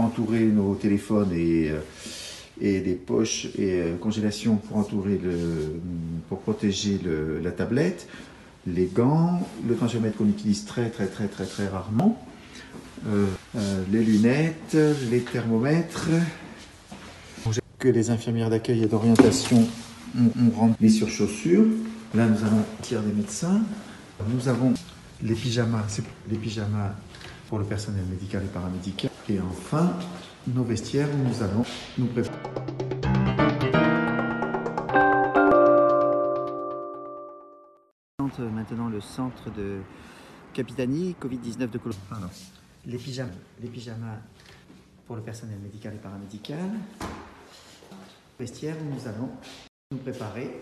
entourer nos téléphones et, euh, et des poches et euh, congélation pour entourer le, pour protéger le- la tablette, les gants, le tensiomètre qu'on utilise très très très très très rarement, euh, les lunettes, les thermomètres, que les infirmières d'accueil et d'orientation ont, ont rendu les surchaussures. Là, nous avons tiers des médecins. Nous avons les pyjamas, c'est les pyjamas pour le personnel médical et paramédical. Et enfin, nos vestiaires où nous allons nous préparer. maintenant le centre de capitanie Covid-19 de Colombie. Pardon. Les pyjamas, les pyjamas pour le personnel médical et paramédical. Vestiaire où nous allons nous préparer.